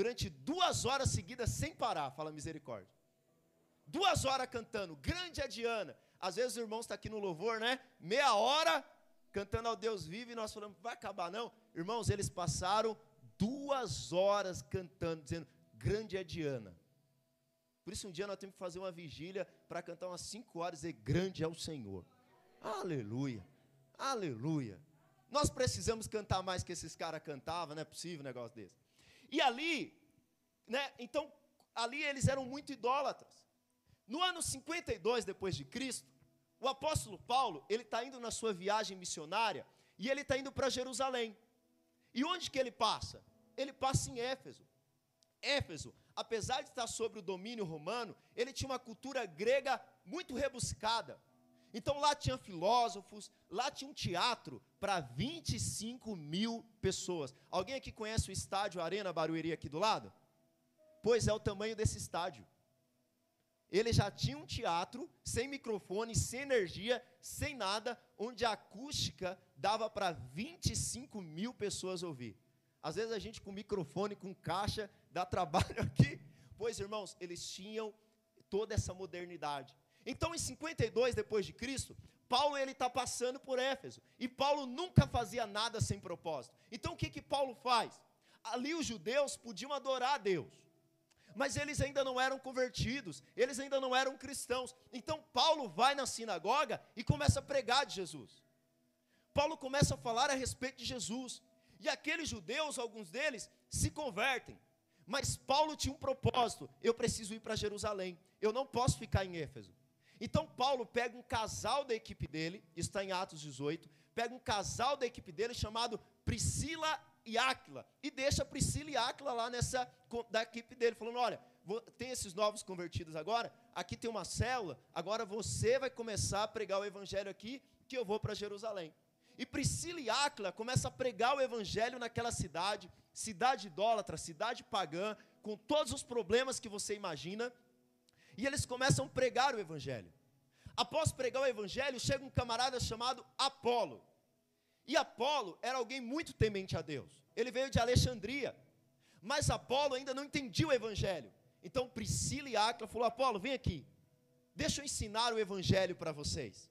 durante duas horas seguidas sem parar, fala misericórdia. Duas horas cantando, grande é Diana. Às vezes o irmão está aqui no louvor, né? Meia hora cantando ao Deus vivo e nós falamos, vai acabar não? Irmãos, eles passaram duas horas cantando, dizendo, grande é Diana. Por isso um dia nós temos que fazer uma vigília para cantar umas cinco horas e dizer, grande é o Senhor. Aleluia, aleluia. Nós precisamos cantar mais que esses caras cantavam, não é possível um negócio desse. E ali, né, então, ali eles eram muito idólatras. No ano 52 depois de Cristo, o apóstolo Paulo, ele está indo na sua viagem missionária e ele está indo para Jerusalém. E onde que ele passa? Ele passa em Éfeso. Éfeso, apesar de estar sob o domínio romano, ele tinha uma cultura grega muito rebuscada. Então lá tinha filósofos, lá tinha um teatro para 25 mil pessoas. Alguém aqui conhece o estádio Arena Barueri aqui do lado? Pois é o tamanho desse estádio. Ele já tinha um teatro sem microfone, sem energia, sem nada, onde a acústica dava para 25 mil pessoas ouvir. Às vezes a gente com microfone, com caixa, dá trabalho aqui. Pois, irmãos, eles tinham toda essa modernidade. Então, em 52 depois de Cristo, Paulo ele está passando por Éfeso. E Paulo nunca fazia nada sem propósito. Então, o que que Paulo faz? Ali os judeus podiam adorar a Deus mas eles ainda não eram convertidos, eles ainda não eram cristãos. Então Paulo vai na sinagoga e começa a pregar de Jesus. Paulo começa a falar a respeito de Jesus. E aqueles judeus, alguns deles, se convertem. Mas Paulo tinha um propósito: eu preciso ir para Jerusalém, eu não posso ficar em Éfeso. Então Paulo pega um casal da equipe dele, está em Atos 18, pega um casal da equipe dele chamado Priscila e Áquila, e deixa Priscila e Áquila lá nessa da equipe dele, falando: olha, tem esses novos convertidos agora, aqui tem uma célula, agora você vai começar a pregar o evangelho aqui, que eu vou para Jerusalém. E Priscila e Áquila começam a pregar o evangelho naquela cidade, cidade idólatra, cidade pagã, com todos os problemas que você imagina, e eles começam a pregar o evangelho. Após pregar o evangelho, chega um camarada chamado Apolo. E Apolo era alguém muito temente a Deus. Ele veio de Alexandria. Mas Apolo ainda não entendia o evangelho. Então Priscila e Áquila falou: Apolo, vem aqui. Deixa eu ensinar o evangelho para vocês.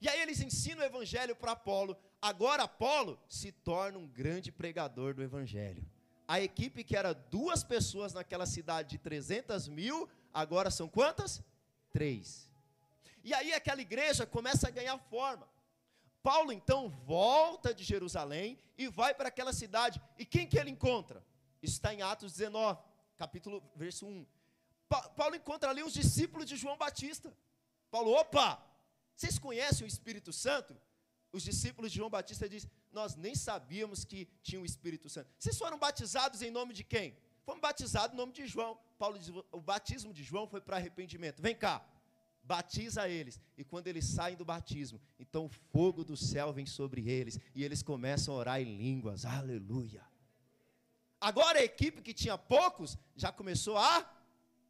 E aí eles ensinam o evangelho para Apolo. Agora Apolo se torna um grande pregador do evangelho. A equipe que era duas pessoas naquela cidade de 300 mil, agora são quantas? Três. E aí aquela igreja começa a ganhar forma. Paulo então volta de Jerusalém e vai para aquela cidade. E quem que ele encontra? Está em Atos 19, capítulo, verso 1. Pa Paulo encontra ali os discípulos de João Batista. Paulo, opa! Vocês conhecem o Espírito Santo? Os discípulos de João Batista dizem: Nós nem sabíamos que tinha o Espírito Santo. Vocês foram batizados em nome de quem? Fomos batizados em nome de João. Paulo diz: O batismo de João foi para arrependimento. Vem cá, batiza eles, e quando eles saem do batismo, então o fogo do céu vem sobre eles, e eles começam a orar em línguas, aleluia. Agora a equipe que tinha poucos, já começou a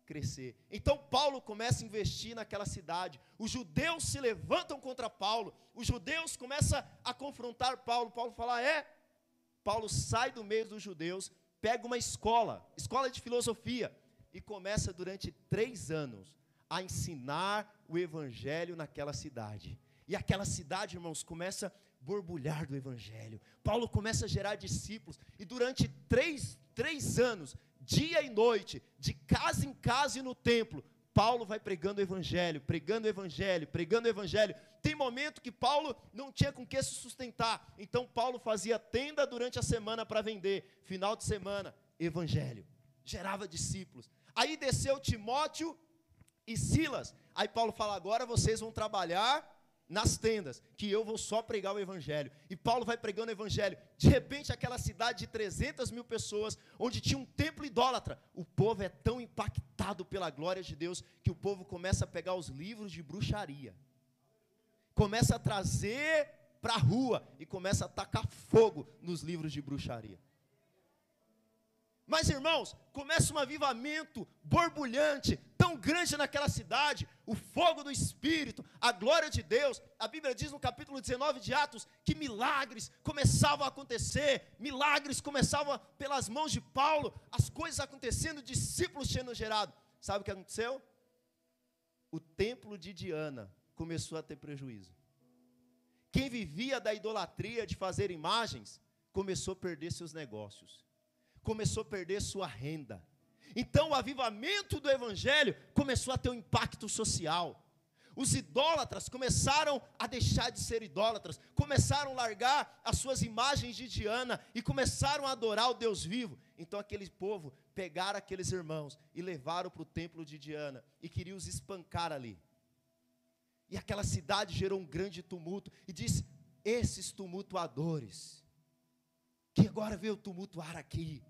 crescer. Então Paulo começa a investir naquela cidade, os judeus se levantam contra Paulo, os judeus começam a confrontar Paulo, Paulo fala, é, Paulo sai do meio dos judeus, pega uma escola, escola de filosofia, e começa durante três anos a ensinar o evangelho naquela cidade. E aquela cidade, irmãos, começa a borbulhar do evangelho. Paulo começa a gerar discípulos. E durante três, três anos, dia e noite, de casa em casa e no templo, Paulo vai pregando o evangelho, pregando o evangelho, pregando o evangelho. Tem momento que Paulo não tinha com que se sustentar. Então Paulo fazia tenda durante a semana para vender. Final de semana, evangelho. Gerava discípulos. Aí desceu Timóteo e Silas. Aí Paulo fala: agora vocês vão trabalhar nas tendas, que eu vou só pregar o evangelho. E Paulo vai pregando o evangelho. De repente, aquela cidade de 300 mil pessoas, onde tinha um templo idólatra, o povo é tão impactado pela glória de Deus que o povo começa a pegar os livros de bruxaria, começa a trazer para a rua e começa a tacar fogo nos livros de bruxaria. Mas irmãos, começa um avivamento borbulhante, tão grande naquela cidade, o fogo do Espírito, a glória de Deus. A Bíblia diz no capítulo 19 de Atos que milagres começavam a acontecer, milagres começavam pelas mãos de Paulo, as coisas acontecendo, discípulos sendo gerados. Sabe o que aconteceu? O templo de Diana começou a ter prejuízo. Quem vivia da idolatria de fazer imagens, começou a perder seus negócios, começou a perder sua renda então o avivamento do evangelho começou a ter um impacto social. Os idólatras começaram a deixar de ser idólatras, começaram a largar as suas imagens de Diana e começaram a adorar o Deus vivo. Então aquele povo pegaram aqueles irmãos e levaram para o templo de Diana e queriam os espancar ali. E aquela cidade gerou um grande tumulto e disse: esses tumultuadores, que agora veio tumultuar aqui,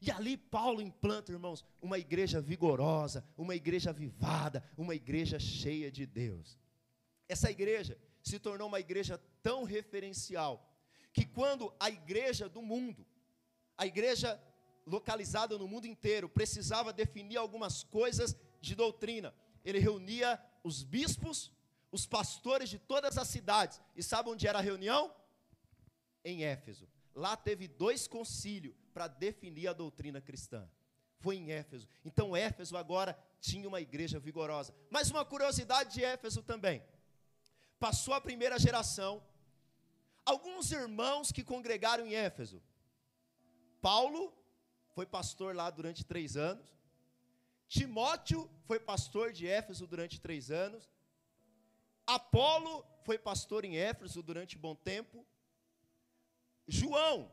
e ali Paulo implanta, irmãos, uma igreja vigorosa, uma igreja avivada, uma igreja cheia de Deus. Essa igreja se tornou uma igreja tão referencial que quando a igreja do mundo, a igreja localizada no mundo inteiro, precisava definir algumas coisas de doutrina, ele reunia os bispos, os pastores de todas as cidades. E sabe onde era a reunião? Em Éfeso. Lá teve dois concílios para definir a doutrina cristã. Foi em Éfeso. Então Éfeso agora tinha uma igreja vigorosa. Mas uma curiosidade de Éfeso também. Passou a primeira geração. Alguns irmãos que congregaram em Éfeso. Paulo foi pastor lá durante três anos. Timóteo foi pastor de Éfeso durante três anos. Apolo foi pastor em Éfeso durante um bom tempo. João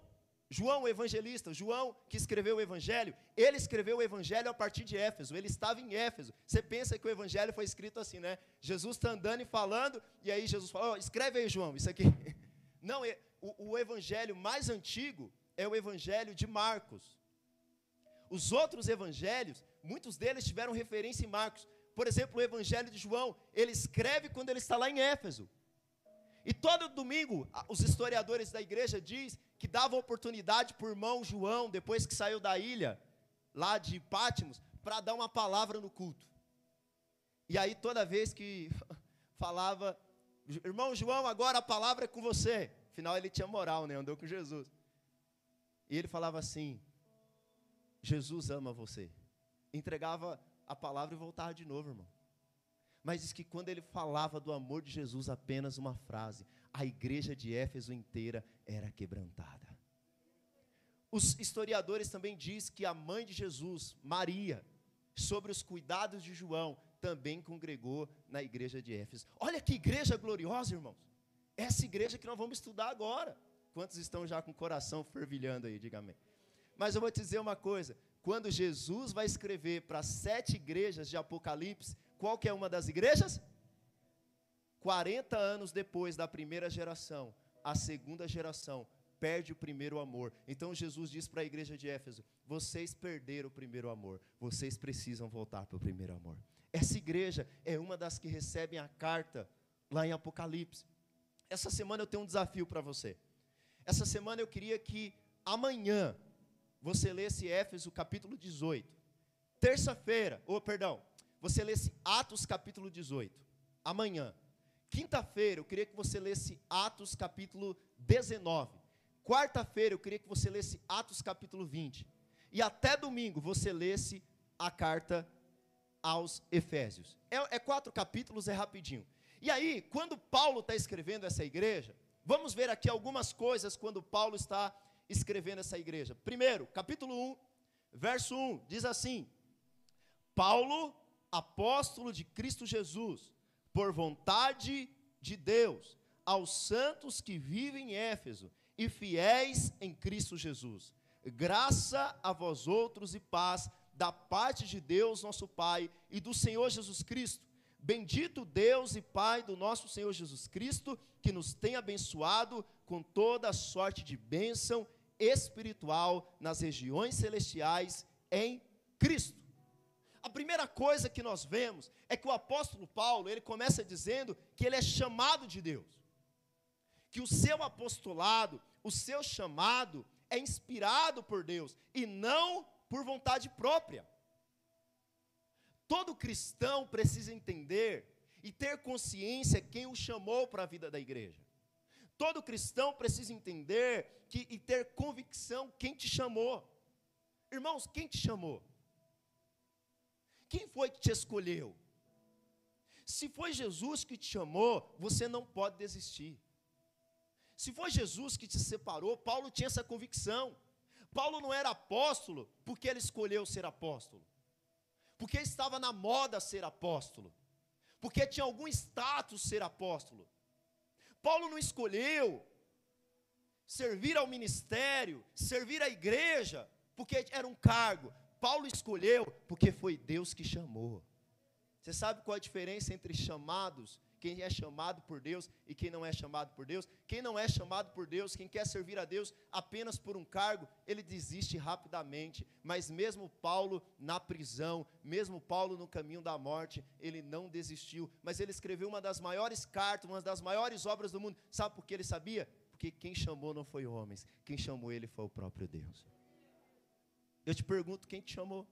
João, o evangelista, João que escreveu o evangelho, ele escreveu o evangelho a partir de Éfeso, ele estava em Éfeso. Você pensa que o evangelho foi escrito assim, né? Jesus está andando e falando, e aí Jesus fala: oh, escreve aí, João, isso aqui. Não, o, o evangelho mais antigo é o evangelho de Marcos. Os outros evangelhos, muitos deles tiveram referência em Marcos. Por exemplo, o evangelho de João, ele escreve quando ele está lá em Éfeso. E todo domingo, os historiadores da igreja diz que dava oportunidade para o irmão João, depois que saiu da ilha, lá de Pátimos, para dar uma palavra no culto. E aí, toda vez que falava, irmão João, agora a palavra é com você. Afinal, ele tinha moral, né? Andou com Jesus. E ele falava assim: Jesus ama você. Entregava a palavra e voltava de novo, irmão mas diz que quando ele falava do amor de Jesus, apenas uma frase, a igreja de Éfeso inteira era quebrantada. Os historiadores também dizem que a mãe de Jesus, Maria, sobre os cuidados de João, também congregou na igreja de Éfeso. Olha que igreja gloriosa, irmãos. Essa igreja que nós vamos estudar agora. Quantos estão já com o coração fervilhando aí, diga amém. Mas eu vou te dizer uma coisa: quando Jesus vai escrever para sete igrejas de Apocalipse, qual que é uma das igrejas? 40 anos depois da primeira geração, a segunda geração perde o primeiro amor. Então Jesus diz para a igreja de Éfeso: vocês perderam o primeiro amor, vocês precisam voltar para o primeiro amor. Essa igreja é uma das que recebem a carta lá em Apocalipse. Essa semana eu tenho um desafio para você. Essa semana eu queria que amanhã você lesse Éfeso capítulo 18. Terça-feira, ou oh, perdão, você lesse Atos capítulo 18, amanhã. Quinta-feira, eu queria que você lesse Atos capítulo 19. Quarta-feira, eu queria que você lesse Atos capítulo 20. E até domingo, você lesse a carta aos Efésios. É, é quatro capítulos, é rapidinho. E aí, quando Paulo está escrevendo essa igreja, vamos ver aqui algumas coisas quando Paulo está escrevendo essa igreja. Primeiro, capítulo 1, verso 1, diz assim: Paulo apóstolo de Cristo Jesus, por vontade de Deus, aos santos que vivem em Éfeso e fiéis em Cristo Jesus. Graça a vós outros e paz da parte de Deus, nosso Pai, e do Senhor Jesus Cristo. Bendito Deus e Pai do nosso Senhor Jesus Cristo, que nos tem abençoado com toda sorte de bênção espiritual nas regiões celestiais em Cristo. A primeira coisa que nós vemos é que o apóstolo Paulo, ele começa dizendo que ele é chamado de Deus. Que o seu apostolado, o seu chamado é inspirado por Deus e não por vontade própria. Todo cristão precisa entender e ter consciência quem o chamou para a vida da igreja. Todo cristão precisa entender que, e ter convicção quem te chamou. Irmãos, quem te chamou? Quem foi que te escolheu? Se foi Jesus que te chamou, você não pode desistir. Se foi Jesus que te separou, Paulo tinha essa convicção. Paulo não era apóstolo porque ele escolheu ser apóstolo, porque estava na moda ser apóstolo, porque tinha algum status ser apóstolo. Paulo não escolheu servir ao ministério, servir à igreja, porque era um cargo. Paulo escolheu porque foi Deus que chamou. Você sabe qual a diferença entre chamados, quem é chamado por Deus e quem não é chamado por Deus? Quem não é chamado por Deus, quem quer servir a Deus apenas por um cargo, ele desiste rapidamente. Mas mesmo Paulo na prisão, mesmo Paulo no caminho da morte, ele não desistiu. Mas ele escreveu uma das maiores cartas, uma das maiores obras do mundo. Sabe por que ele sabia? Porque quem chamou não foi homens, quem chamou ele foi o próprio Deus. Eu te pergunto, quem te chamou?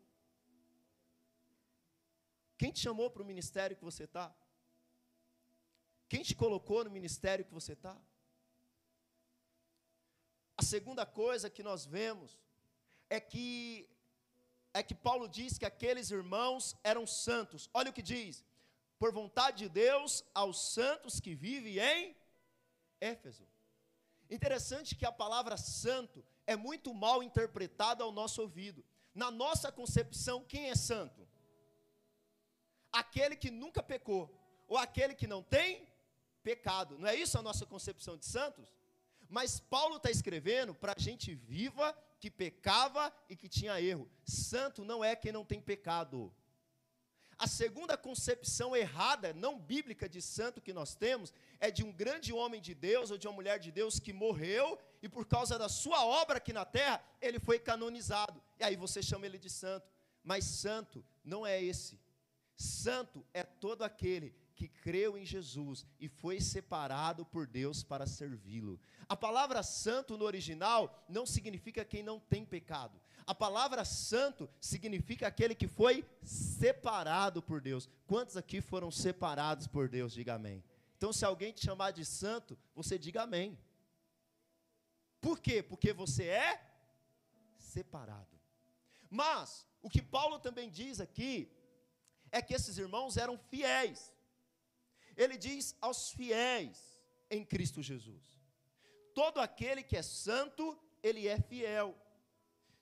Quem te chamou para o ministério que você está? Quem te colocou no ministério que você está? A segunda coisa que nós vemos é que é que Paulo diz que aqueles irmãos eram santos. Olha o que diz: por vontade de Deus aos santos que vivem em Éfeso. Interessante que a palavra santo é muito mal interpretada ao nosso ouvido. Na nossa concepção, quem é santo? aquele que nunca pecou, ou aquele que não tem pecado. Não é isso a nossa concepção de santos? Mas Paulo está escrevendo para gente viva, que pecava e que tinha erro. Santo não é quem não tem pecado. A segunda concepção errada, não bíblica de santo que nós temos, é de um grande homem de Deus ou de uma mulher de Deus que morreu e por causa da sua obra aqui na terra, ele foi canonizado. E aí você chama ele de santo. Mas santo não é esse. Santo é todo aquele que creu em Jesus e foi separado por Deus para servi-lo. A palavra santo no original não significa quem não tem pecado. A palavra santo significa aquele que foi separado por Deus. Quantos aqui foram separados por Deus? Diga amém. Então, se alguém te chamar de santo, você diga amém. Por quê? Porque você é separado. Mas, o que Paulo também diz aqui é que esses irmãos eram fiéis. Ele diz aos fiéis em Cristo Jesus. Todo aquele que é santo, ele é fiel.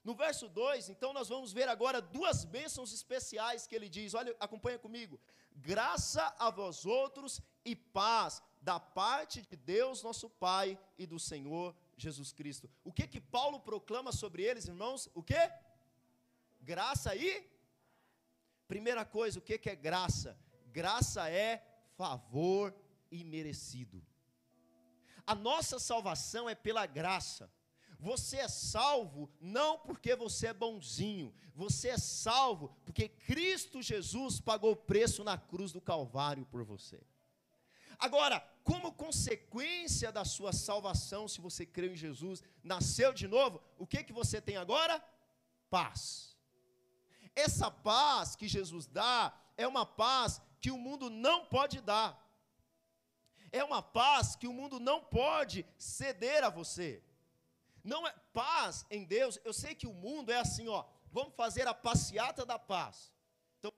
No verso 2, então nós vamos ver agora duas bênçãos especiais que ele diz. Olha, acompanha comigo. Graça a vós outros e paz da parte de Deus, nosso Pai e do Senhor Jesus Cristo. O que que Paulo proclama sobre eles, irmãos? O que? Graça e Primeira coisa, o que é graça? Graça é favor imerecido. A nossa salvação é pela graça. Você é salvo não porque você é bonzinho, você é salvo porque Cristo Jesus pagou o preço na cruz do Calvário por você. Agora, como consequência da sua salvação, se você creu em Jesus, nasceu de novo, o que que você tem agora? Paz. Essa paz que Jesus dá é uma paz que o mundo não pode dar. É uma paz que o mundo não pode ceder a você. Não é paz em Deus. Eu sei que o mundo é assim, ó. Vamos fazer a passeata da paz. Então,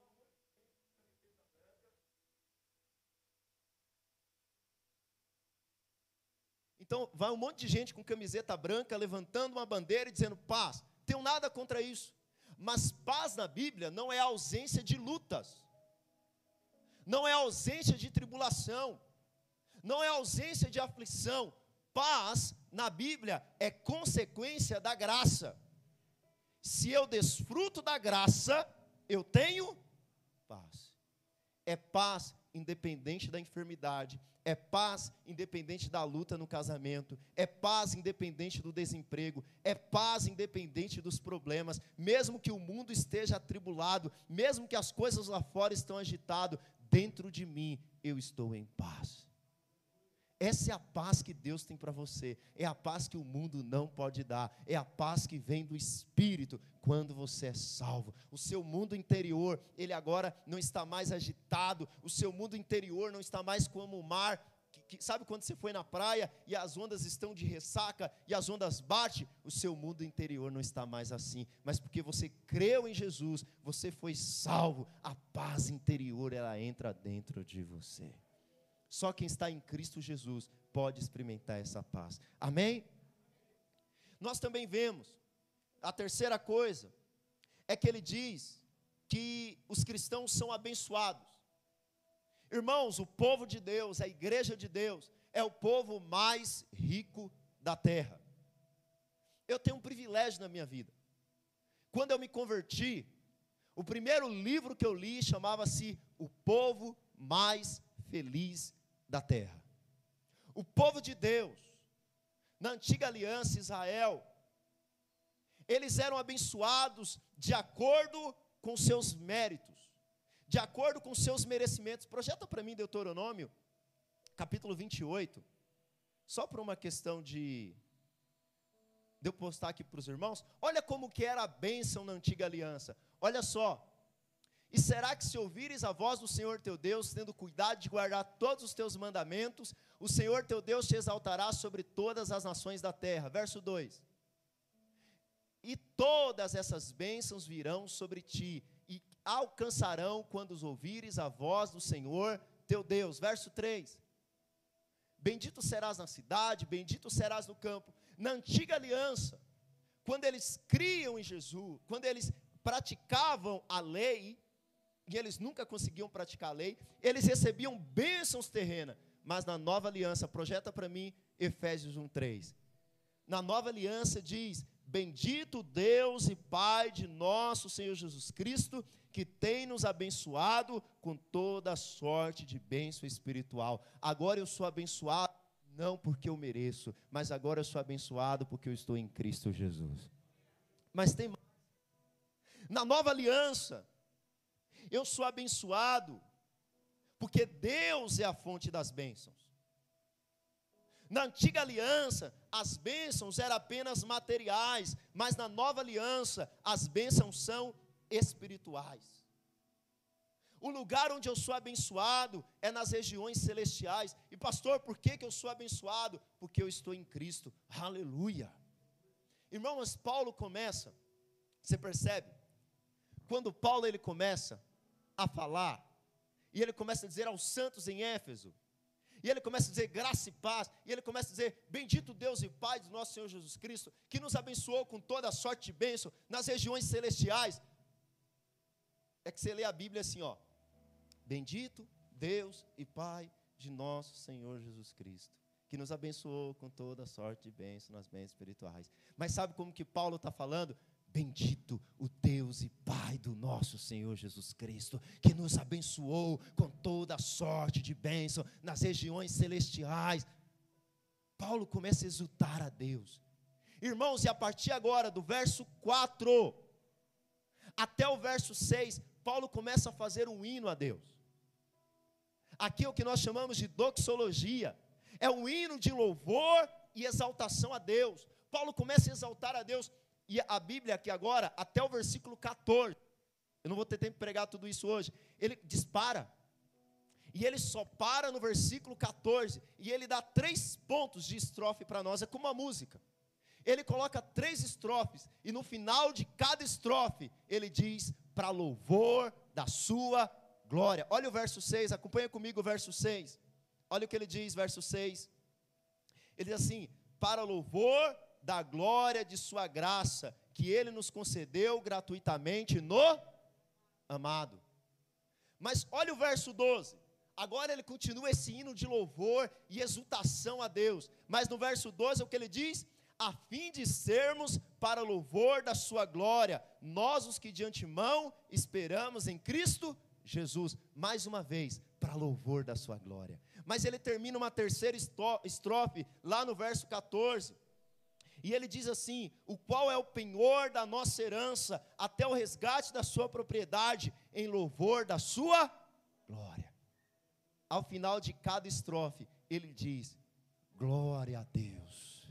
então vai um monte de gente com camiseta branca levantando uma bandeira e dizendo paz. Tenho nada contra isso. Mas paz na Bíblia não é ausência de lutas, não é ausência de tribulação, não é ausência de aflição. Paz na Bíblia é consequência da graça. Se eu desfruto da graça, eu tenho paz. É paz independente da enfermidade, é paz independente da luta no casamento, é paz independente do desemprego, é paz independente dos problemas, mesmo que o mundo esteja atribulado, mesmo que as coisas lá fora estão agitadas, dentro de mim eu estou em paz. Essa é a paz que Deus tem para você. É a paz que o mundo não pode dar. É a paz que vem do Espírito quando você é salvo. O seu mundo interior, ele agora não está mais agitado. O seu mundo interior não está mais como o mar. Que, que, sabe quando você foi na praia e as ondas estão de ressaca e as ondas batem? O seu mundo interior não está mais assim. Mas porque você creu em Jesus, você foi salvo. A paz interior, ela entra dentro de você. Só quem está em Cristo Jesus pode experimentar essa paz. Amém? Nós também vemos, a terceira coisa, é que ele diz que os cristãos são abençoados. Irmãos, o povo de Deus, a igreja de Deus, é o povo mais rico da terra. Eu tenho um privilégio na minha vida. Quando eu me converti, o primeiro livro que eu li chamava-se O Povo Mais Feliz da terra. O povo de Deus, na antiga aliança Israel, eles eram abençoados de acordo com seus méritos, de acordo com seus merecimentos. Projeta para mim Deuteronômio, capítulo 28, só por uma questão de de eu postar aqui para os irmãos. Olha como que era a bênção na antiga aliança. Olha só, e será que se ouvires a voz do Senhor teu Deus, tendo cuidado de guardar todos os teus mandamentos, o Senhor teu Deus te exaltará sobre todas as nações da terra. Verso 2. E todas essas bênçãos virão sobre ti e alcançarão quando os ouvires a voz do Senhor teu Deus. Verso 3. Bendito serás na cidade, bendito serás no campo. Na antiga aliança, quando eles criam em Jesus, quando eles praticavam a lei, e eles nunca conseguiam praticar a lei, eles recebiam bênçãos terrenas, mas na nova aliança, projeta para mim Efésios 1:3. Na nova aliança diz: Bendito Deus e Pai de nosso Senhor Jesus Cristo, que tem nos abençoado com toda sorte de bênção espiritual. Agora eu sou abençoado não porque eu mereço, mas agora eu sou abençoado porque eu estou em Cristo Jesus. Mas tem mais. Na nova aliança, eu sou abençoado, porque Deus é a fonte das bênçãos. Na antiga aliança, as bênçãos eram apenas materiais, mas na nova aliança, as bênçãos são espirituais. O lugar onde eu sou abençoado é nas regiões celestiais. E pastor, por que, que eu sou abençoado? Porque eu estou em Cristo. Aleluia. Irmãos, Paulo começa, você percebe? Quando Paulo ele começa, a falar, e ele começa a dizer aos santos em Éfeso, e ele começa a dizer graça e paz, e ele começa a dizer: Bendito Deus e Pai do nosso Senhor Jesus Cristo, que nos abençoou com toda a sorte de bênção nas regiões celestiais. É que você lê a Bíblia assim, ó. Bendito Deus e Pai de nosso Senhor Jesus Cristo, que nos abençoou com toda a sorte de bênção nas bênçãos espirituais. Mas sabe como que Paulo está falando? Bendito o Deus e Pai do nosso Senhor Jesus Cristo, que nos abençoou com toda sorte de bênção nas regiões celestiais. Paulo começa a exultar a Deus. Irmãos, e a partir agora, do verso 4 até o verso 6, Paulo começa a fazer um hino a Deus. Aqui é o que nós chamamos de doxologia, é um hino de louvor e exaltação a Deus. Paulo começa a exaltar a Deus e a Bíblia aqui agora, até o versículo 14, eu não vou ter tempo de pregar tudo isso hoje, ele dispara. E ele só para no versículo 14, e ele dá três pontos de estrofe para nós, é como uma música. Ele coloca três estrofes, e no final de cada estrofe, ele diz: para louvor da sua glória. Olha o verso 6, acompanha comigo o verso 6. Olha o que ele diz, verso 6. Ele diz assim: para louvor da glória de Sua graça, que Ele nos concedeu gratuitamente no amado. Mas olha o verso 12. Agora ele continua esse hino de louvor e exultação a Deus. Mas no verso 12 é o que ele diz: a fim de sermos para louvor da Sua glória, nós os que de antemão esperamos em Cristo Jesus. Mais uma vez, para louvor da Sua glória. Mas ele termina uma terceira estrofe, lá no verso 14 e ele diz assim: o qual é o penhor da nossa herança, até o resgate da sua propriedade, em louvor da sua glória. Ao final de cada estrofe, ele diz: Glória a Deus.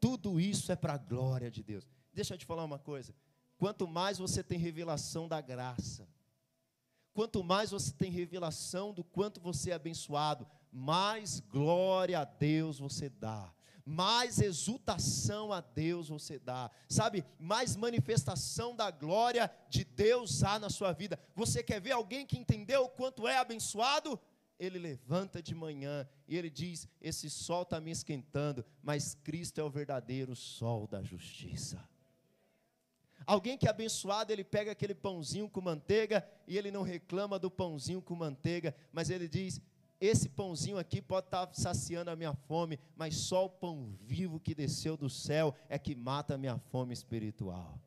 Tudo isso é para a glória de Deus. Deixa eu te falar uma coisa. Quanto mais você tem revelação da graça, quanto mais você tem revelação do quanto você é abençoado, mais glória a Deus você dá mais exultação a Deus você dá, sabe? Mais manifestação da glória de Deus há na sua vida. Você quer ver alguém que entendeu o quanto é abençoado? Ele levanta de manhã e ele diz: Esse sol está me esquentando, mas Cristo é o verdadeiro sol da justiça. Alguém que é abençoado, ele pega aquele pãozinho com manteiga e ele não reclama do pãozinho com manteiga, mas ele diz: esse pãozinho aqui pode estar saciando a minha fome, mas só o pão vivo que desceu do céu é que mata a minha fome espiritual.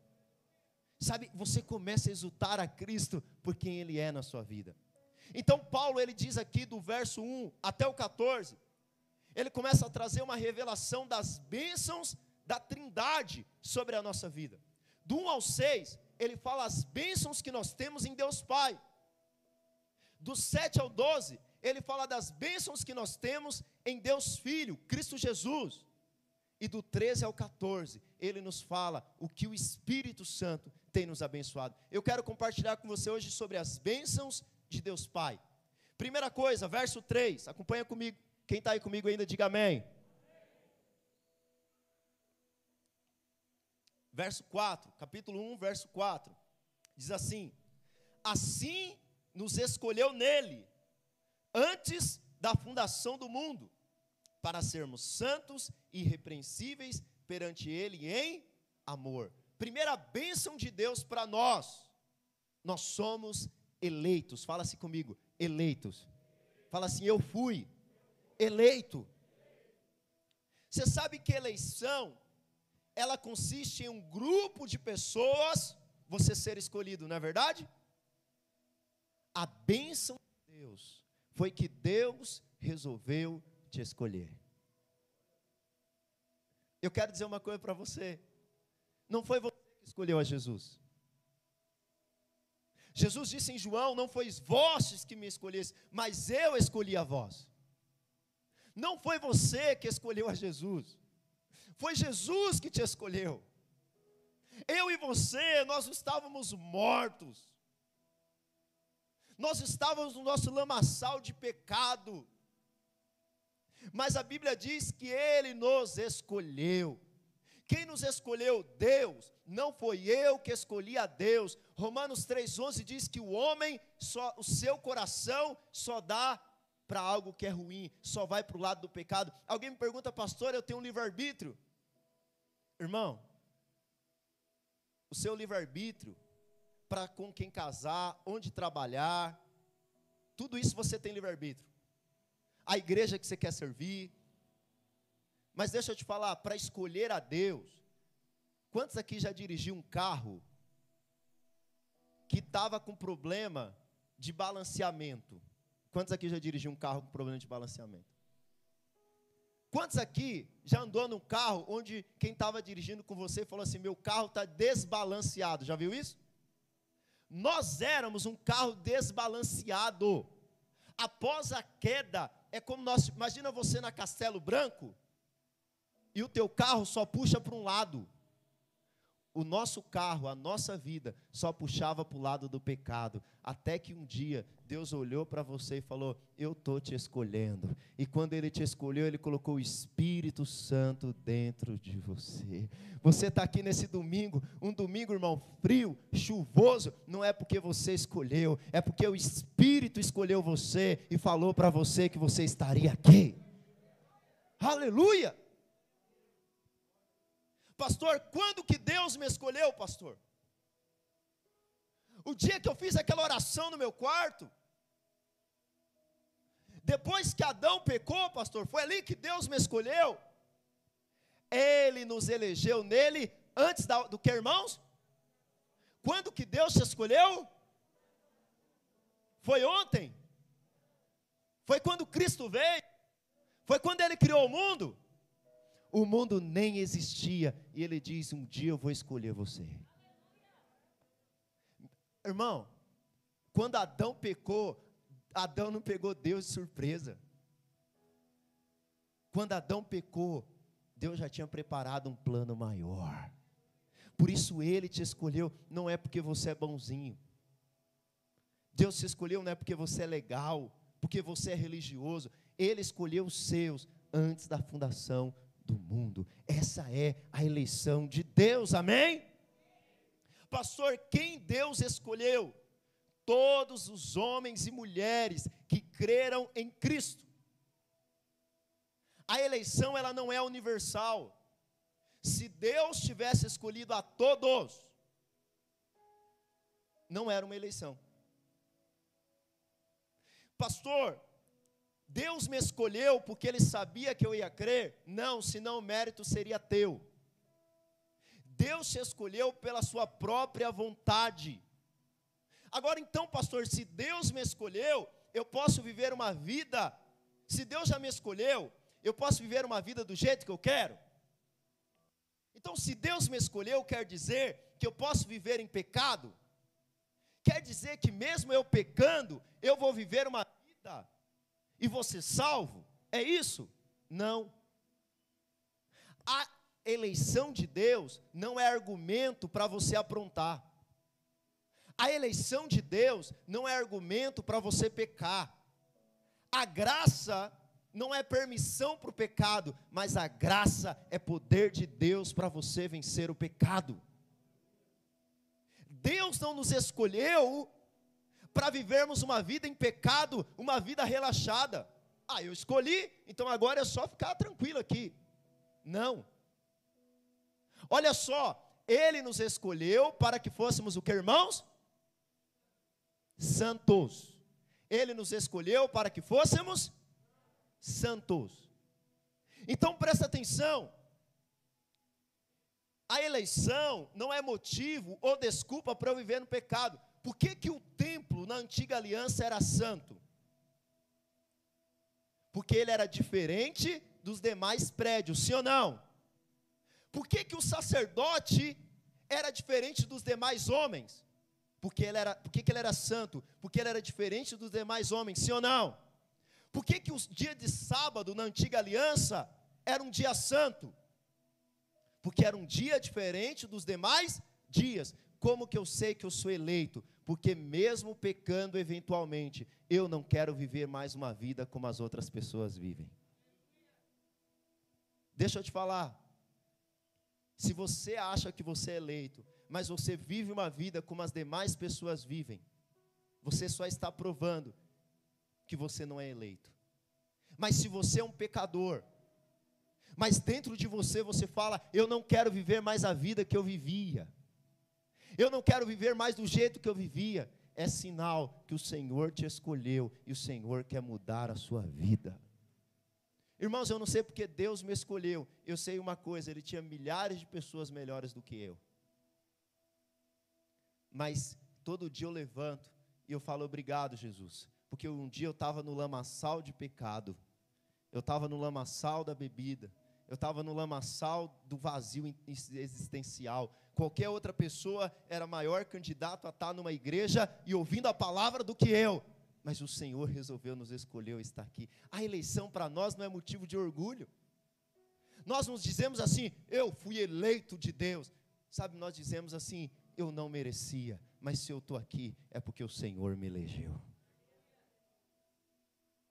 Sabe, você começa a exultar a Cristo por quem Ele é na sua vida. Então, Paulo, ele diz aqui do verso 1 até o 14, ele começa a trazer uma revelação das bênçãos da Trindade sobre a nossa vida. Do 1 ao 6, ele fala as bênçãos que nós temos em Deus Pai. Do 7 ao 12, ele fala das bênçãos que nós temos em Deus Filho, Cristo Jesus. E do 13 ao 14, ele nos fala o que o Espírito Santo tem nos abençoado. Eu quero compartilhar com você hoje sobre as bênçãos de Deus Pai. Primeira coisa, verso 3, acompanha comigo. Quem está aí comigo ainda, diga amém. Verso 4, capítulo 1, verso 4, diz assim: Assim nos escolheu nele antes da fundação do mundo, para sermos santos e irrepreensíveis perante Ele em amor. Primeira bênção de Deus para nós, nós somos eleitos. Fala-se assim comigo, eleitos. Fala assim, eu fui eleito. Você sabe que eleição, ela consiste em um grupo de pessoas, você ser escolhido, não é verdade? A bênção de Deus foi que Deus resolveu te escolher. Eu quero dizer uma coisa para você. Não foi você que escolheu a Jesus. Jesus disse em João: Não fois vós que me escolhesse, mas eu escolhi a vós. Não foi você que escolheu a Jesus, foi Jesus que te escolheu. Eu e você, nós estávamos mortos, nós estávamos no nosso lamaçal de pecado. Mas a Bíblia diz que Ele nos escolheu. Quem nos escolheu? Deus. Não foi eu que escolhi a Deus. Romanos 3,11 diz que o homem, só, o seu coração só dá para algo que é ruim, só vai para o lado do pecado. Alguém me pergunta, pastor, eu tenho um livre-arbítrio. Irmão, o seu livre-arbítrio para com quem casar, onde trabalhar. Tudo isso você tem livre-arbítrio. A igreja que você quer servir. Mas deixa eu te falar, para escolher a Deus, quantos aqui já dirigiu um carro que estava com problema de balanceamento? Quantos aqui já dirigiu um carro com problema de balanceamento? Quantos aqui já andou num carro onde quem estava dirigindo com você falou assim: meu carro está desbalanceado? Já viu isso? Nós éramos um carro desbalanceado. Após a queda, é como nós, imagina você na Castelo Branco e o teu carro só puxa para um lado o nosso carro, a nossa vida, só puxava para o lado do pecado, até que um dia Deus olhou para você e falou: Eu estou te escolhendo. E quando Ele te escolheu, Ele colocou o Espírito Santo dentro de você. Você está aqui nesse domingo, um domingo, irmão, frio, chuvoso, não é porque você escolheu, é porque o Espírito escolheu você e falou para você que você estaria aqui. Aleluia! Pastor, quando que Deus me escolheu, pastor? O dia que eu fiz aquela oração no meu quarto, depois que Adão pecou, pastor, foi ali que Deus me escolheu. Ele nos elegeu nele antes do que, irmãos? Quando que Deus te escolheu? Foi ontem? Foi quando Cristo veio? Foi quando ele criou o mundo? O mundo nem existia, e ele diz: Um dia eu vou escolher você. Irmão, quando Adão pecou, Adão não pegou Deus de surpresa. Quando Adão pecou, Deus já tinha preparado um plano maior. Por isso ele te escolheu, não é porque você é bonzinho. Deus te escolheu não é porque você é legal, porque você é religioso. Ele escolheu os seus antes da fundação do mundo. Essa é a eleição de Deus, amém? Pastor, quem Deus escolheu? Todos os homens e mulheres que creram em Cristo. A eleição ela não é universal. Se Deus tivesse escolhido a todos, não era uma eleição. Pastor, Deus me escolheu porque Ele sabia que eu ia crer? Não, senão o mérito seria teu. Deus te escolheu pela sua própria vontade. Agora então, pastor, se Deus me escolheu, eu posso viver uma vida, se Deus já me escolheu, eu posso viver uma vida do jeito que eu quero? Então, se Deus me escolheu, quer dizer que eu posso viver em pecado? Quer dizer que mesmo eu pecando, eu vou viver uma vida e ser salvo? É isso? Não. A eleição de Deus não é argumento para você aprontar. A eleição de Deus não é argumento para você pecar. A graça não é permissão para o pecado, mas a graça é poder de Deus para você vencer o pecado. Deus não nos escolheu para vivermos uma vida em pecado, uma vida relaxada. Ah, eu escolhi, então agora é só ficar tranquilo aqui. Não. Olha só, Ele nos escolheu para que fôssemos o que, irmãos? Santos. Ele nos escolheu para que fôssemos santos. Então presta atenção. A eleição não é motivo ou desculpa para eu viver no pecado. Por que, que o templo na antiga aliança era santo? Porque ele era diferente dos demais prédios, sim ou não? Por que, que o sacerdote era diferente dos demais homens? Porque ele era, por que, que ele era santo? Porque ele era diferente dos demais homens, sim ou não? Por que, que o dia de sábado na antiga aliança era um dia santo? Porque era um dia diferente dos demais dias. Como que eu sei que eu sou eleito? Porque mesmo pecando eventualmente, eu não quero viver mais uma vida como as outras pessoas vivem. Deixa eu te falar. Se você acha que você é eleito, mas você vive uma vida como as demais pessoas vivem, você só está provando que você não é eleito. Mas se você é um pecador, mas dentro de você você fala: Eu não quero viver mais a vida que eu vivia, eu não quero viver mais do jeito que eu vivia, é sinal que o Senhor te escolheu e o Senhor quer mudar a sua vida. Irmãos, eu não sei porque Deus me escolheu, eu sei uma coisa: Ele tinha milhares de pessoas melhores do que eu. Mas todo dia eu levanto e eu falo: Obrigado, Jesus porque um dia eu estava no lamaçal de pecado, eu estava no lamaçal da bebida, eu estava no lamaçal do vazio existencial. Qualquer outra pessoa era maior candidato a estar numa igreja e ouvindo a palavra do que eu. Mas o Senhor resolveu nos escolher estar aqui. A eleição para nós não é motivo de orgulho. Nós nos dizemos assim, eu fui eleito de Deus. Sabe, nós dizemos assim, eu não merecia, mas se eu estou aqui é porque o Senhor me elegeu.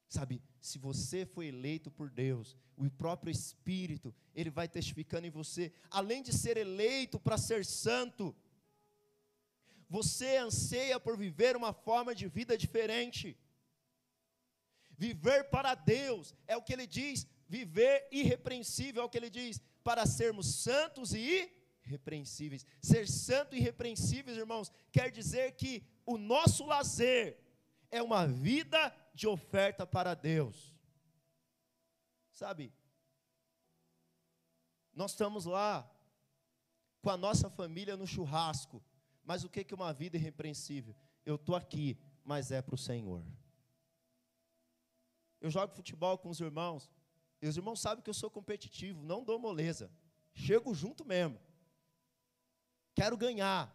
Sabe, se você foi eleito por Deus, o próprio Espírito, ele vai testificando em você, além de ser eleito para ser santo, você anseia por viver uma forma de vida diferente. Viver para Deus é o que ele diz, viver irrepreensível é o que ele diz, para sermos santos e irrepreensíveis. Ser santo e irrepreensíveis, irmãos, quer dizer que o nosso lazer é uma vida de oferta para Deus. Sabe? Nós estamos lá com a nossa família no churrasco, mas o que é uma vida irrepreensível? Eu estou aqui, mas é para o Senhor. Eu jogo futebol com os irmãos, e os irmãos sabem que eu sou competitivo, não dou moleza, chego junto mesmo, quero ganhar.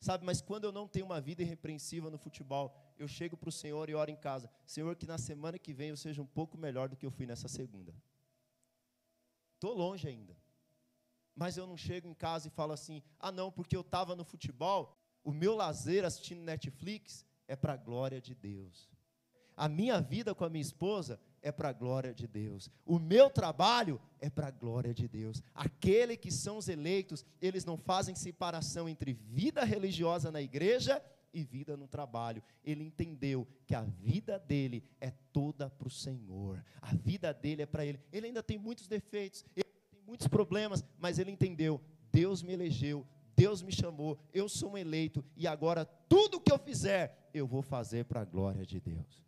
Sabe, mas quando eu não tenho uma vida irrepreensível no futebol, eu chego para o Senhor e oro em casa: Senhor, que na semana que vem eu seja um pouco melhor do que eu fui nessa segunda. Estou longe ainda. Mas eu não chego em casa e falo assim: ah, não, porque eu estava no futebol, o meu lazer assistindo Netflix é para a glória de Deus. A minha vida com a minha esposa é para a glória de Deus. O meu trabalho é para a glória de Deus. Aquele que são os eleitos, eles não fazem separação entre vida religiosa na igreja e vida no trabalho. Ele entendeu que a vida dele é toda para o Senhor. A vida dele é para ele. Ele ainda tem muitos defeitos, ele tem muitos problemas, mas ele entendeu: Deus me elegeu, Deus me chamou, eu sou um eleito e agora tudo que eu fizer, eu vou fazer para a glória de Deus.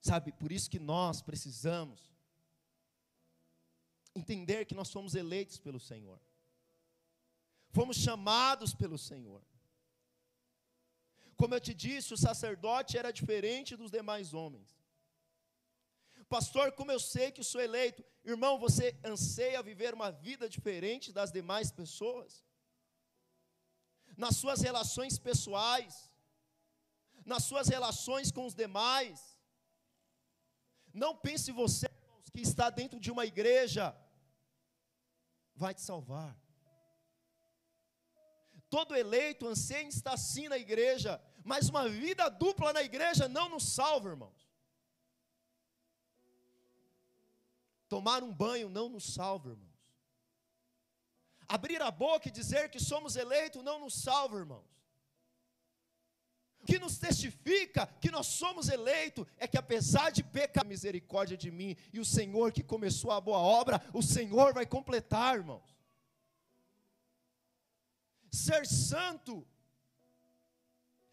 Sabe, por isso que nós precisamos entender que nós somos eleitos pelo Senhor. Fomos chamados pelo Senhor. Como eu te disse, o sacerdote era diferente dos demais homens. Pastor, como eu sei que sou eleito? Irmão, você anseia viver uma vida diferente das demais pessoas? Nas suas relações pessoais, nas suas relações com os demais, não pense você, irmãos, que está dentro de uma igreja vai te salvar. Todo eleito anseia em estar sim na igreja, mas uma vida dupla na igreja não nos salva, irmãos. Tomar um banho não nos salva, irmãos. Abrir a boca e dizer que somos eleitos não nos salva, irmãos que nos testifica que nós somos eleitos é que apesar de pecar, misericórdia de mim e o Senhor que começou a boa obra, o Senhor vai completar, irmãos. Ser santo,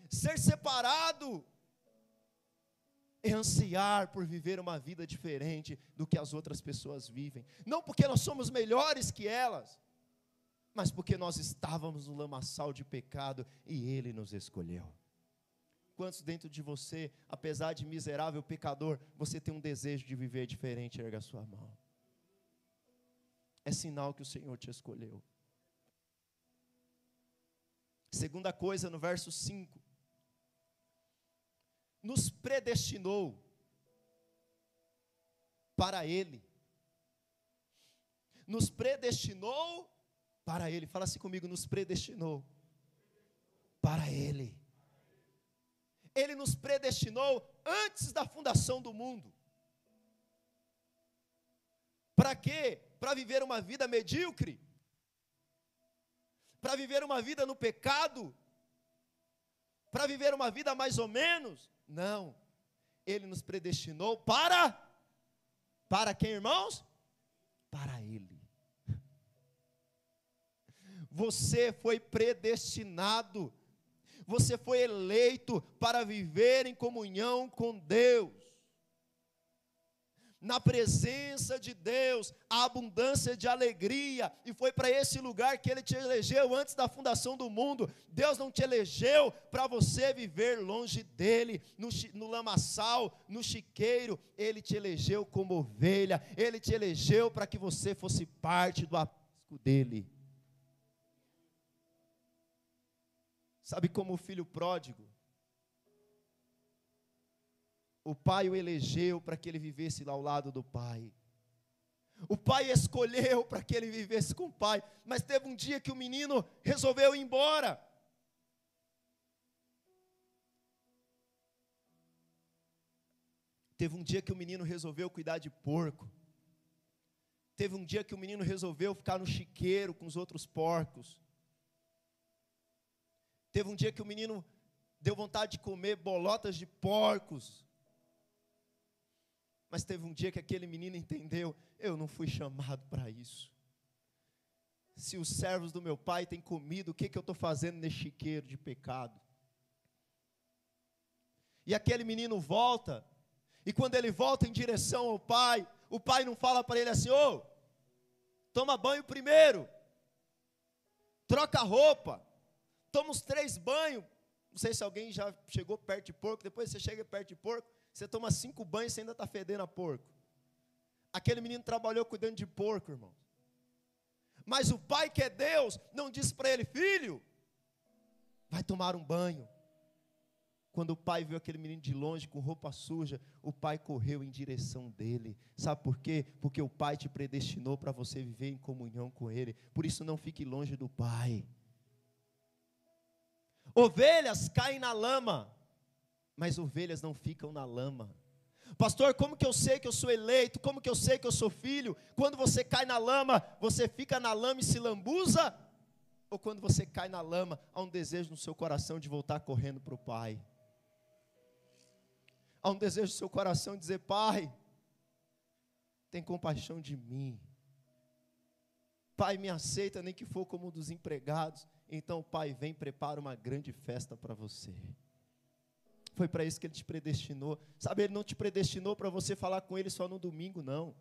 ser separado, é ansiar por viver uma vida diferente do que as outras pessoas vivem. Não porque nós somos melhores que elas, mas porque nós estávamos no lamaçal de pecado e Ele nos escolheu. Quantos dentro de você, apesar de miserável pecador, você tem um desejo de viver diferente? Erga sua mão. É sinal que o Senhor te escolheu. Segunda coisa, no verso 5. Nos predestinou para Ele. Nos predestinou para Ele. Fala assim comigo: nos predestinou para Ele. Ele nos predestinou antes da fundação do mundo. Para quê? Para viver uma vida medíocre? Para viver uma vida no pecado? Para viver uma vida mais ou menos? Não. Ele nos predestinou para para quem, irmãos? Para ele. Você foi predestinado você foi eleito para viver em comunhão com Deus. Na presença de Deus, a abundância de alegria, e foi para esse lugar que Ele te elegeu antes da fundação do mundo. Deus não te elegeu para você viver longe dEle, no, no lamaçal, no chiqueiro, Ele te elegeu como ovelha, Ele te elegeu para que você fosse parte do aprisco dEle. Sabe como o filho pródigo? O pai o elegeu para que ele vivesse ao lado do pai. O pai escolheu para que ele vivesse com o pai, mas teve um dia que o menino resolveu ir embora. Teve um dia que o menino resolveu cuidar de porco. Teve um dia que o menino resolveu ficar no chiqueiro com os outros porcos. Teve um dia que o menino deu vontade de comer bolotas de porcos. Mas teve um dia que aquele menino entendeu: eu não fui chamado para isso. Se os servos do meu pai têm comido, o que, que eu estou fazendo nesse chiqueiro de pecado? E aquele menino volta, e quando ele volta em direção ao pai, o pai não fala para ele assim: ô, oh, toma banho primeiro, troca roupa, toma uns três banhos. Não sei se alguém já chegou perto de porco. Depois você chega perto de porco, você toma cinco banhos e ainda está fedendo a porco. Aquele menino trabalhou cuidando de porco, irmão. Mas o pai que é Deus não diz para ele, filho, vai tomar um banho. Quando o pai viu aquele menino de longe com roupa suja, o pai correu em direção dele. Sabe por quê? Porque o pai te predestinou para você viver em comunhão com ele. Por isso não fique longe do pai. Ovelhas caem na lama, mas ovelhas não ficam na lama. Pastor, como que eu sei que eu sou eleito? Como que eu sei que eu sou filho? Quando você cai na lama, você fica na lama e se lambuza? Ou quando você cai na lama, há um desejo no seu coração de voltar correndo para o Pai? Há um desejo no seu coração de dizer: Pai, tem compaixão de mim. Pai, me aceita, nem que for como um dos empregados. Então, Pai, vem, prepara uma grande festa para você. Foi para isso que Ele te predestinou. Sabe, Ele não te predestinou para você falar com Ele só no domingo, não.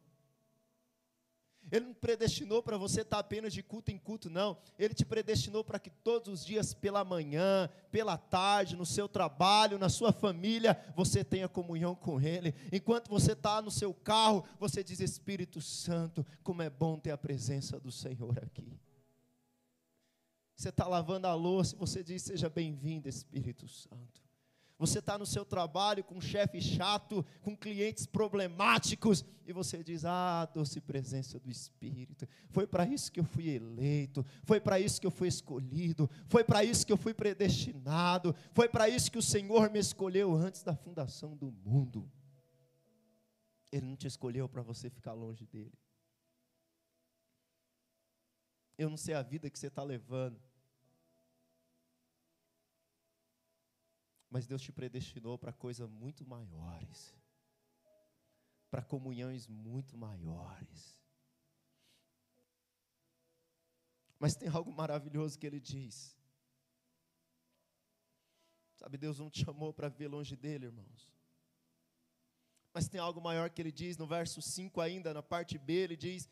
Ele não predestinou para você estar apenas de culto em culto, não. Ele te predestinou para que todos os dias, pela manhã, pela tarde, no seu trabalho, na sua família, você tenha comunhão com Ele. Enquanto você está no seu carro, você diz: Espírito Santo, como é bom ter a presença do Senhor aqui. Você está lavando a louça e você diz: Seja bem-vindo, Espírito Santo. Você está no seu trabalho com um chefe chato, com clientes problemáticos, e você diz: Ah, doce presença do Espírito. Foi para isso que eu fui eleito, foi para isso que eu fui escolhido, foi para isso que eu fui predestinado, foi para isso que o Senhor me escolheu antes da fundação do mundo. Ele não te escolheu para você ficar longe dele. Eu não sei a vida que você está levando. Mas Deus te predestinou para coisas muito maiores, para comunhões muito maiores. Mas tem algo maravilhoso que ele diz. Sabe, Deus não te chamou para viver longe dele, irmãos. Mas tem algo maior que ele diz no verso 5 ainda, na parte B, ele diz: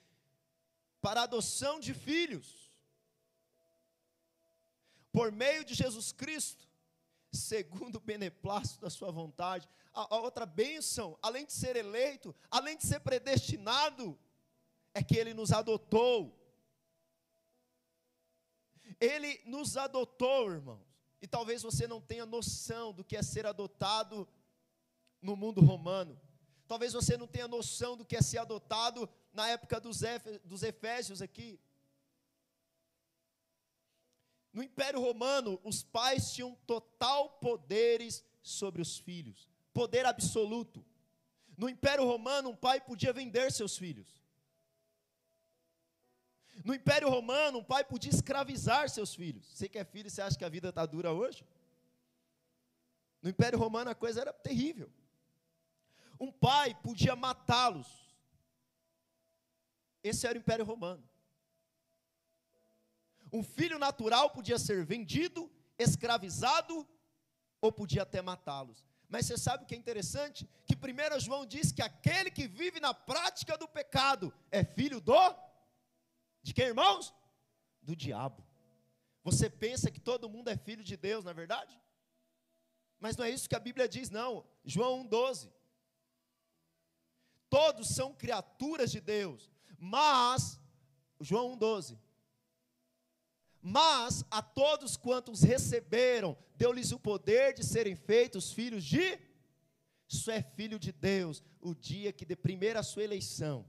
para adoção de filhos, por meio de Jesus Cristo, segundo o beneplácito da sua vontade. A, a outra bênção, além de ser eleito, além de ser predestinado, é que ele nos adotou. Ele nos adotou, irmãos. E talvez você não tenha noção do que é ser adotado no mundo romano. Talvez você não tenha noção do que é ser adotado na época dos, dos Efésios aqui. No Império Romano, os pais tinham total poderes sobre os filhos, poder absoluto. No Império Romano, um pai podia vender seus filhos. No Império Romano, um pai podia escravizar seus filhos. Você que é filho, você acha que a vida está dura hoje? No Império Romano a coisa era terrível. Um pai podia matá-los. Esse era o Império Romano. Um filho natural podia ser vendido, escravizado ou podia até matá-los. Mas você sabe o que é interessante? Que 1 João diz que aquele que vive na prática do pecado é filho do. De quem, irmãos? Do diabo. Você pensa que todo mundo é filho de Deus, não é verdade? Mas não é isso que a Bíblia diz, não. João 1,12. Todos são criaturas de Deus, mas, João 1,12 mas a todos quantos receberam, deu-lhes o poder de serem feitos filhos de. Isso é filho de Deus. O dia que, de primeira a sua eleição,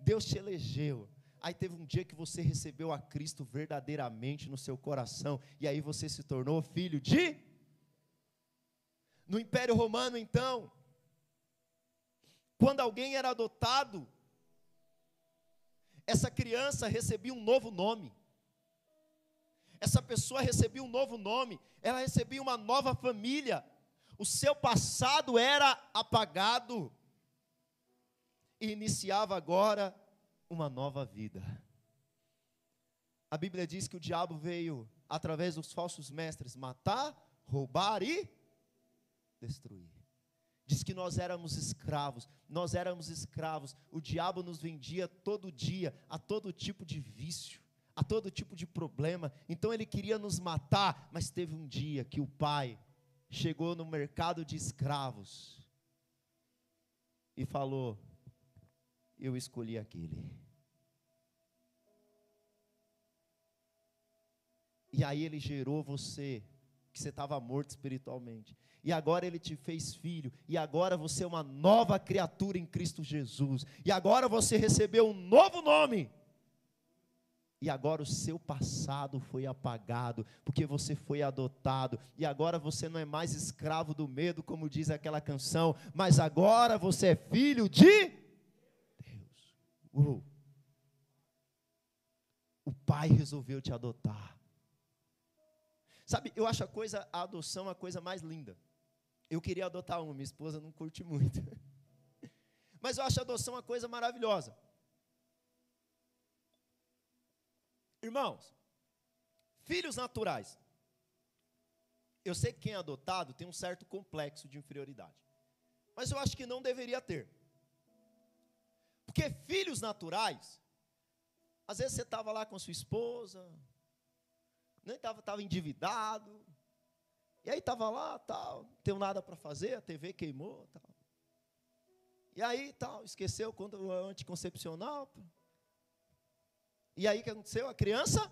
Deus te elegeu. Aí teve um dia que você recebeu a Cristo verdadeiramente no seu coração. E aí você se tornou filho de. No Império Romano, então, quando alguém era adotado, essa criança recebia um novo nome essa pessoa recebia um novo nome, ela recebia uma nova família, o seu passado era apagado e iniciava agora uma nova vida. A Bíblia diz que o diabo veio através dos falsos mestres matar, roubar e destruir. Diz que nós éramos escravos, nós éramos escravos, o diabo nos vendia todo dia a todo tipo de vício a todo tipo de problema. Então ele queria nos matar, mas teve um dia que o pai chegou no mercado de escravos e falou: Eu escolhi aquele. E aí ele gerou você, que você estava morto espiritualmente. E agora ele te fez filho. E agora você é uma nova criatura em Cristo Jesus. E agora você recebeu um novo nome. E agora o seu passado foi apagado, porque você foi adotado. E agora você não é mais escravo do medo, como diz aquela canção, mas agora você é filho de Deus. Uou. O pai resolveu te adotar. Sabe, eu acho a coisa, a adoção a coisa mais linda. Eu queria adotar uma, minha esposa não curte muito. Mas eu acho a adoção uma coisa maravilhosa. Irmãos, filhos naturais. Eu sei que quem é adotado tem um certo complexo de inferioridade. Mas eu acho que não deveria ter. Porque filhos naturais, às vezes você estava lá com sua esposa, nem estava tava endividado, e aí estava lá, tal, não tenho nada para fazer, a TV queimou, tal. E aí, tal, esqueceu o anticoncepcional. E aí o que aconteceu? A criança,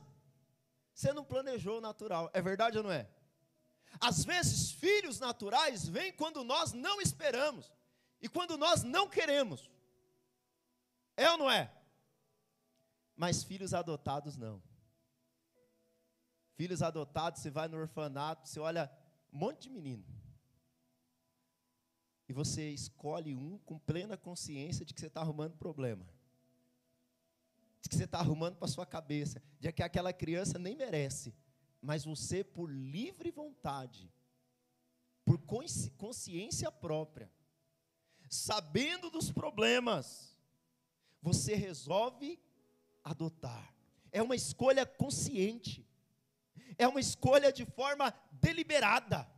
você não planejou o natural. É verdade ou não é? Às vezes, filhos naturais vêm quando nós não esperamos e quando nós não queremos. É ou não é? Mas filhos adotados não. Filhos adotados, você vai no orfanato, você olha um monte de menino. E você escolhe um com plena consciência de que você está arrumando problema que você está arrumando para sua cabeça, de que aquela criança nem merece, mas você, por livre vontade, por consciência própria, sabendo dos problemas, você resolve adotar. É uma escolha consciente, é uma escolha de forma deliberada.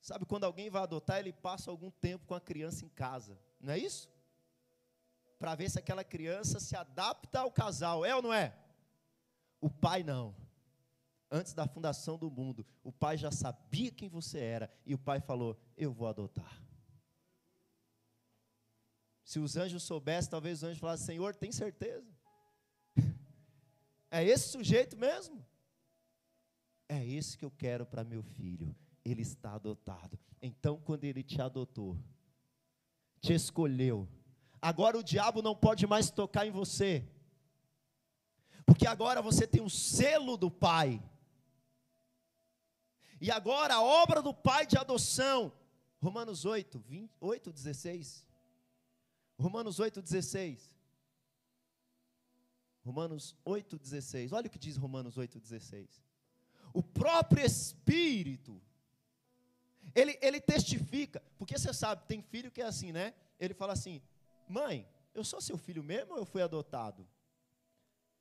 Sabe, quando alguém vai adotar, ele passa algum tempo com a criança em casa, não é isso? Para ver se aquela criança se adapta ao casal, é ou não é? O pai não. Antes da fundação do mundo, o pai já sabia quem você era e o pai falou: Eu vou adotar. Se os anjos soubessem, talvez os anjos falassem: Senhor, tem certeza? É esse sujeito mesmo? É esse que eu quero para meu filho. Ele está adotado. Então, quando ele te adotou, te escolheu, Agora o diabo não pode mais tocar em você. Porque agora você tem o selo do Pai. E agora a obra do Pai de adoção. Romanos 8, 20, 8, 16. Romanos 8, 16. Romanos 8, 16. Olha o que diz Romanos 8, 16. O próprio Espírito, ele, ele testifica, porque você sabe, tem filho que é assim, né? Ele fala assim: Mãe, eu sou seu filho mesmo ou eu fui adotado?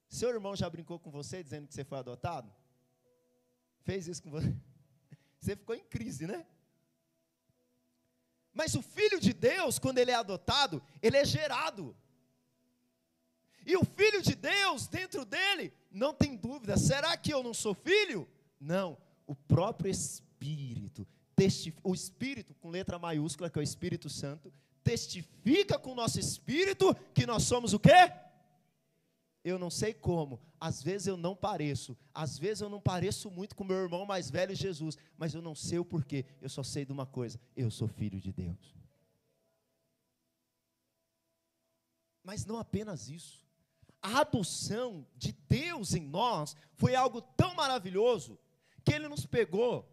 Seu irmão já brincou com você dizendo que você foi adotado? Fez isso com você? Você ficou em crise, né? Mas o filho de Deus, quando ele é adotado, ele é gerado. E o filho de Deus, dentro dele, não tem dúvida: será que eu não sou filho? Não, o próprio Espírito, o Espírito com letra maiúscula, que é o Espírito Santo, testifica com o nosso espírito que nós somos o quê? Eu não sei como, às vezes eu não pareço, às vezes eu não pareço muito com meu irmão mais velho Jesus, mas eu não sei o porquê, eu só sei de uma coisa: eu sou filho de Deus. Mas não apenas isso, a adoção de Deus em nós foi algo tão maravilhoso que Ele nos pegou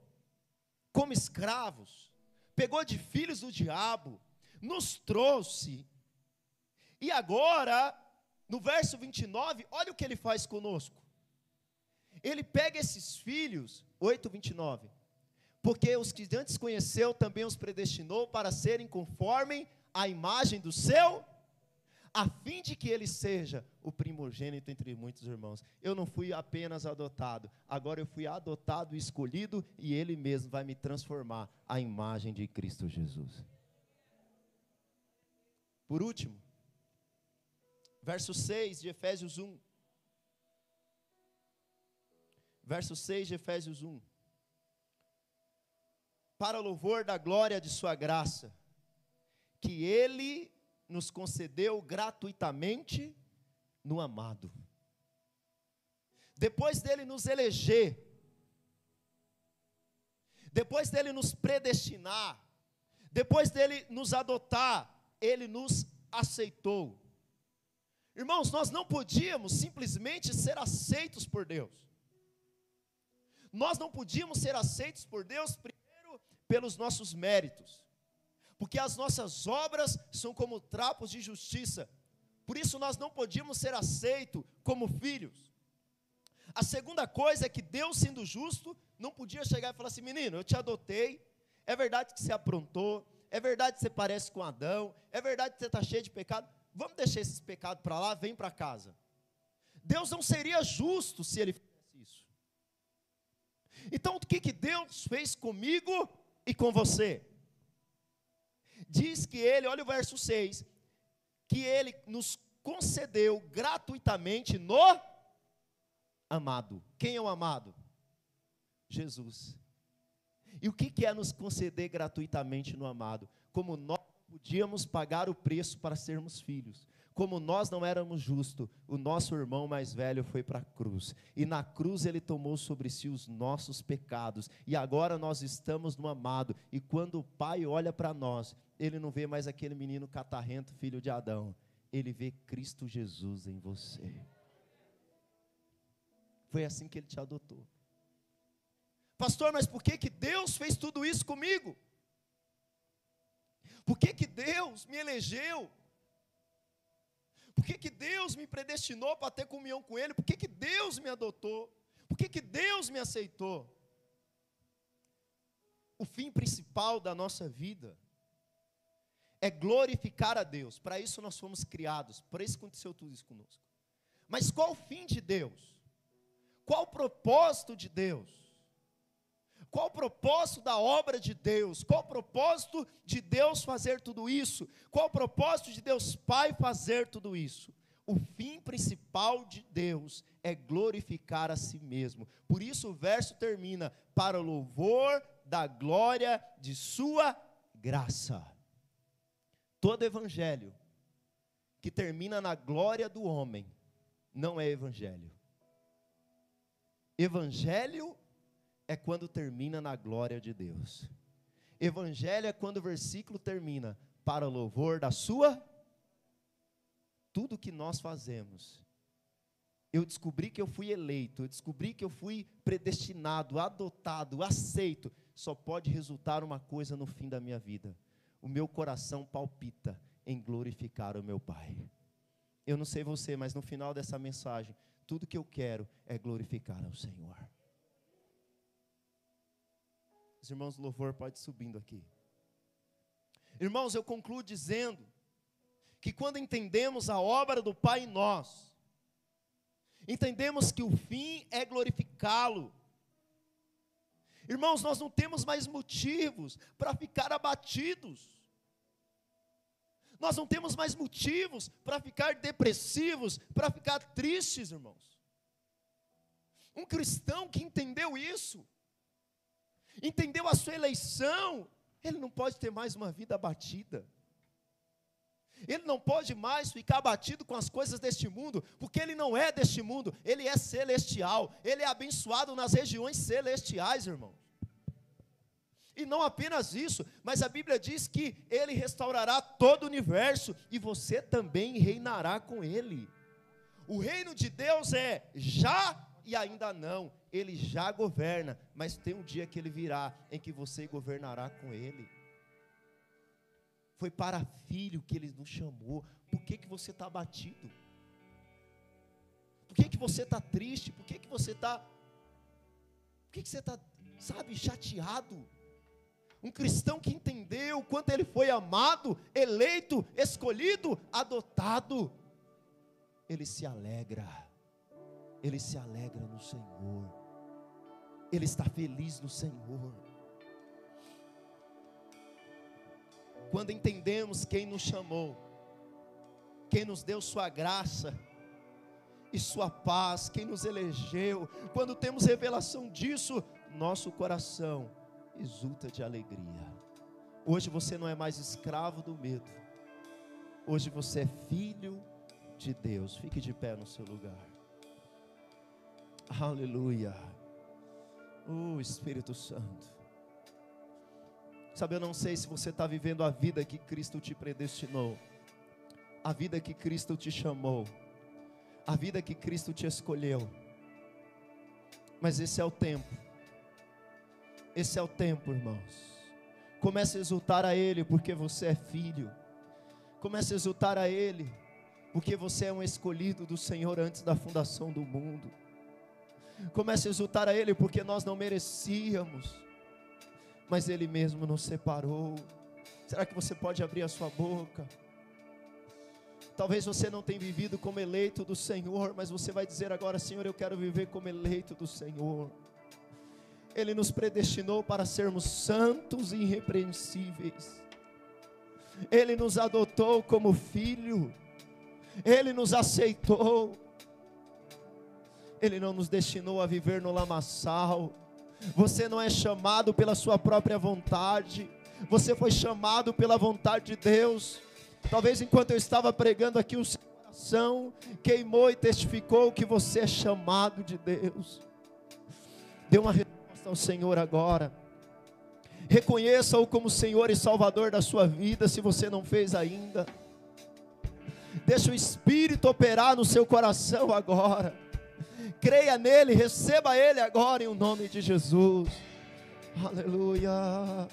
como escravos, pegou de filhos do diabo, nos trouxe. E agora, no verso 29, olha o que ele faz conosco. Ele pega esses filhos, 8, 29. Porque os que antes conheceu também os predestinou para serem conforme a imagem do seu, a fim de que ele seja o primogênito entre muitos irmãos. Eu não fui apenas adotado, agora eu fui adotado e escolhido, e ele mesmo vai me transformar à imagem de Cristo Jesus. Por último, verso 6 de Efésios 1. Verso 6 de Efésios 1. Para louvor da glória de Sua graça, que Ele nos concedeu gratuitamente no amado. depois dele nos eleger, depois dele nos predestinar, depois dele nos adotar, ele nos aceitou. Irmãos, nós não podíamos simplesmente ser aceitos por Deus. Nós não podíamos ser aceitos por Deus primeiro pelos nossos méritos, porque as nossas obras são como trapos de justiça. Por isso nós não podíamos ser aceitos como filhos. A segunda coisa é que Deus, sendo justo, não podia chegar e falar assim: menino, eu te adotei, é verdade que você aprontou, é verdade que você parece com Adão, é verdade que você está cheio de pecado, vamos deixar esses pecados para lá, vem para casa. Deus não seria justo se ele fizesse isso. Então, o que, que Deus fez comigo e com você? Diz que ele, olha o verso 6, que ele nos concedeu gratuitamente no amado. Quem é o amado? Jesus. E o que é nos conceder gratuitamente no amado? Como nós podíamos pagar o preço para sermos filhos. Como nós não éramos justos, o nosso irmão mais velho foi para a cruz. E na cruz ele tomou sobre si os nossos pecados. E agora nós estamos no amado. E quando o pai olha para nós, ele não vê mais aquele menino catarrento, filho de Adão. Ele vê Cristo Jesus em você. Foi assim que ele te adotou. Pastor, mas por que, que Deus fez tudo isso comigo? Por que, que Deus me elegeu? Por que, que Deus me predestinou para ter comunhão com Ele? Por que, que Deus me adotou? Por que, que Deus me aceitou? O fim principal da nossa vida é glorificar a Deus. Para isso nós fomos criados, para isso aconteceu tudo isso conosco. Mas qual o fim de Deus? Qual o propósito de Deus? Qual o propósito da obra de Deus? Qual o propósito de Deus fazer tudo isso? Qual o propósito de Deus Pai fazer tudo isso? O fim principal de Deus é glorificar a si mesmo. Por isso o verso termina: para o louvor da glória de Sua graça. Todo evangelho que termina na glória do homem não é evangelho. Evangelho é quando termina na glória de Deus. Evangelho é quando o versículo termina para o louvor da sua tudo que nós fazemos. Eu descobri que eu fui eleito, eu descobri que eu fui predestinado, adotado, aceito. Só pode resultar uma coisa no fim da minha vida. O meu coração palpita em glorificar o meu Pai. Eu não sei você, mas no final dessa mensagem, tudo que eu quero é glorificar ao Senhor. Os irmãos do louvor pode subindo aqui. Irmãos, eu concluo dizendo que quando entendemos a obra do Pai em nós, entendemos que o fim é glorificá-lo. Irmãos, nós não temos mais motivos para ficar abatidos. Nós não temos mais motivos para ficar depressivos, para ficar tristes, irmãos. Um cristão que entendeu isso, entendeu a sua eleição, ele não pode ter mais uma vida abatida. Ele não pode mais ficar abatido com as coisas deste mundo, porque ele não é deste mundo, ele é celestial, ele é abençoado nas regiões celestiais, irmãos. E não apenas isso, mas a Bíblia diz que ele restaurará todo o universo e você também reinará com ele. O reino de Deus é já e ainda não ele já governa, mas tem um dia que ele virá em que você governará com ele. Foi para filho que ele nos chamou. Por que, que você está abatido? Por que, que você está triste? Por que, que você está. Por que, que você está, sabe, chateado? Um cristão que entendeu quanto ele foi amado, eleito, escolhido, adotado, ele se alegra ele se alegra no Senhor, ele está feliz no Senhor. Quando entendemos quem nos chamou, quem nos deu Sua graça e Sua paz, quem nos elegeu, quando temos revelação disso, nosso coração exulta de alegria. Hoje você não é mais escravo do medo, hoje você é filho de Deus. Fique de pé no seu lugar. Aleluia. Oh, Espírito Santo. Sabe, eu não sei se você está vivendo a vida que Cristo te predestinou, a vida que Cristo te chamou, a vida que Cristo te escolheu. Mas esse é o tempo. Esse é o tempo, irmãos. Comece a exultar a Ele, porque você é filho. Comece a exultar a Ele, porque você é um escolhido do Senhor antes da fundação do mundo. Comece a exultar a Ele, porque nós não merecíamos, mas Ele mesmo nos separou. Será que você pode abrir a sua boca? Talvez você não tenha vivido como eleito do Senhor, mas você vai dizer agora: Senhor, eu quero viver como eleito do Senhor. Ele nos predestinou para sermos santos e irrepreensíveis. Ele nos adotou como filho. Ele nos aceitou. Ele não nos destinou a viver no lamaçal. Você não é chamado pela sua própria vontade. Você foi chamado pela vontade de Deus. Talvez enquanto eu estava pregando aqui, o seu coração queimou e testificou que você é chamado de Deus. Dê uma resposta ao Senhor agora. Reconheça-o como Senhor e Salvador da sua vida, se você não fez ainda. Deixa o Espírito operar no seu coração agora. Creia nele, receba ele agora em o nome de Jesus. Aleluia.